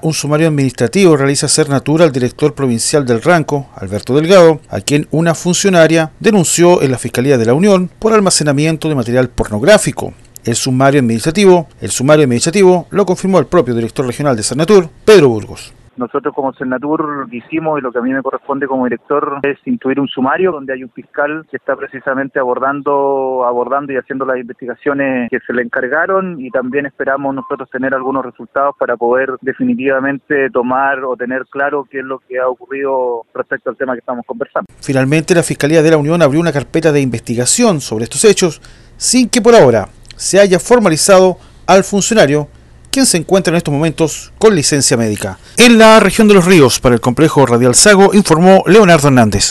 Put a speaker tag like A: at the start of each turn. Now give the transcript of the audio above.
A: Un sumario administrativo realiza Cernatura al director provincial del Ranco, Alberto Delgado, a quien una funcionaria denunció en la Fiscalía de la Unión por almacenamiento de material pornográfico. El sumario administrativo, el sumario administrativo lo confirmó el propio director regional de Cernatur, Pedro Burgos.
B: Nosotros como Senatur hicimos y lo que a mí me corresponde como director es incluir un sumario donde hay un fiscal que está precisamente abordando, abordando y haciendo las investigaciones que se le encargaron y también esperamos nosotros tener algunos resultados para poder definitivamente tomar o tener claro qué es lo que ha ocurrido respecto al tema que estamos conversando.
A: Finalmente la Fiscalía de la Unión abrió una carpeta de investigación sobre estos hechos sin que por ahora se haya formalizado al funcionario quien se encuentra en estos momentos con licencia médica. En la región de los ríos, para el complejo Radial Sago, informó Leonardo Hernández.